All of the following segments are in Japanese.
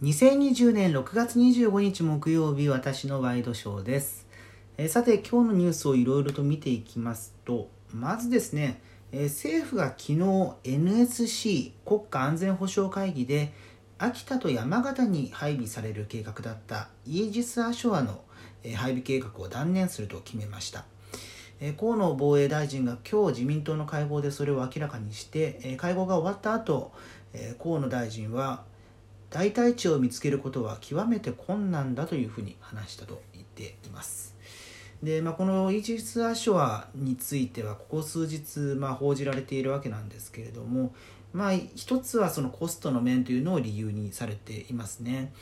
2020年6月25日木曜日私のワイドショーです、えーさて今日のニュースをいろいろと見ていきますとまずですね、えー政府が昨日 NSC 国家安全保障会議で秋田と山形に配備される計画だったイージス・アショアの配備計画を断念すると決めました。河野防衛大臣が今日自民党の会合でそれを明らかにして、会合が終わった後、え河野大臣は代替地を見つけることは極めて困難だというふうに話したと言っています。で、まあ、このイージス・アショアについてはここ数日、まあ、報じられているわけなんですけれども、まあ、一つはそのコストの面というのを理由にされていますね。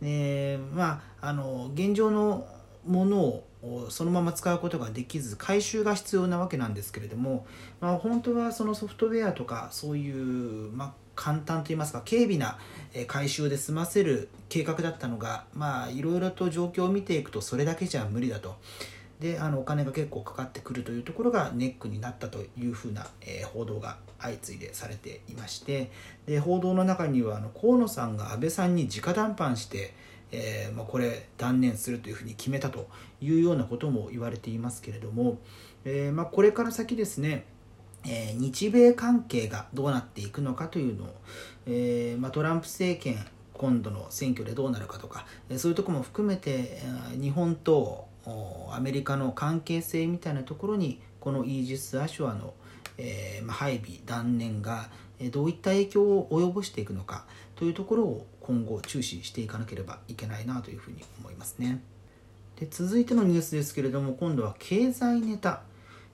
でまああの現状のものをそのまま使うことができず回収が必要なわけなんですけれども、まあ、本当はそのソフトウェアとかそういう、まあ、簡単といいますか軽微なえ回収で済ませる計画だったのがまあいろいろと状況を見ていくとそれだけじゃ無理だと。であのお金が結構かかってくるというところがネックになったというふうな、え報道が相次いでされていましてで報道の中にはあの河野さんが安倍さんに直談判して、えーまあ、これ断念するというふうに決めたというようなことも言われていますけれども、えーまあ、これから先ですねえー日米関係がどうなっていくのかというのを、えーまあ、トランプ政権今度の選挙でどうなるかとか、えそういうとこも含めてえ日本とアメリカの関係性みたいなところにこのイージス・アショアの、えまあ、配備断念がえどういった影響を及ぼしていくのかというところを今後注視していかなければいけないなというふうに思いますね。で続いてのニュースですけれども今度は経済ネタ、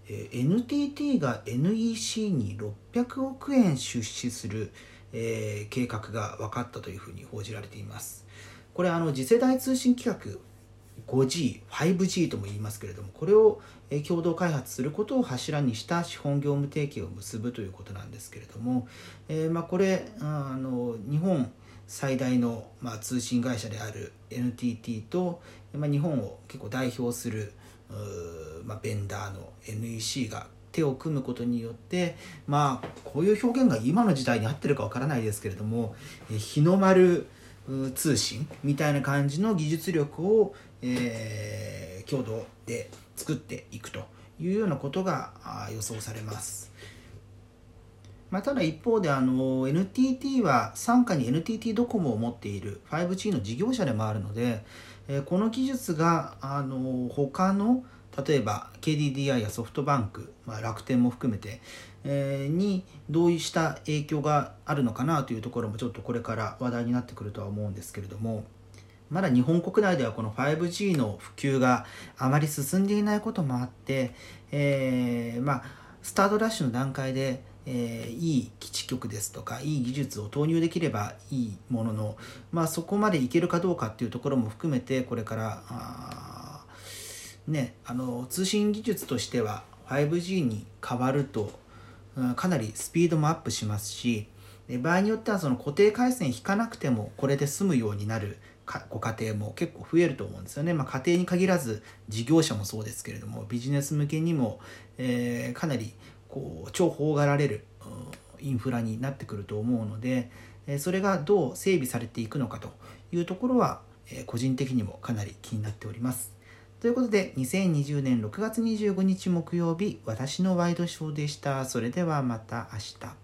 えー NTT が NEC に600億円出資する、えー計画が分かったというふうに報じられています。これあの次世代通信規格 5G、5G とも言いますけれどもこれを共同開発することを柱にした資本業務提携を結ぶということなんですけれども、えーまあ、これあの日本最大の、まあ、通信会社である NTT と、まあ、日本を結構代表するうまあ、ベンダーの NEC が手を組むことによってまあこういう表現が今の時代に合ってるかわからないですけれども日の丸通信みたいな感じの技術力を、えー共同で作っていくというようなことが予想されます。まあ、ただ一方であの NTT は傘下に NTT ドコモを持っている 5G の事業者でもあるので、えーこの技術があの他の例えば KDDI やソフトバンク、まあ、楽天も含めて、えーにどうした影響があるのかなというところもちょっとこれから話題になってくるとは思うんですけれどもまだ日本国内ではこの 5G の普及があまり進んでいないこともあって、えーまあ、スタートダッシュの段階で、えーいい基地局ですとかいい技術を投入できればいいものの、まあ、そこまでいけるかどうかっていうところも含めてこれからあね、あの通信技術としては 5G に変わると、うんかなりスピードもアップしますし場合によってはその固定回線引かなくてもこれで済むようになるご家庭も結構増えると思うんですよね、まあ、家庭に限らず事業者もそうですけれどもビジネス向けにも、えーかなりこう重宝がられるうんインフラになってくると思うので、えそれがどう整備されていくのかというところは、え個人的にもかなり気になっております。ということで2020年6月25日木曜日私のワイドショーでした。それではまた明日。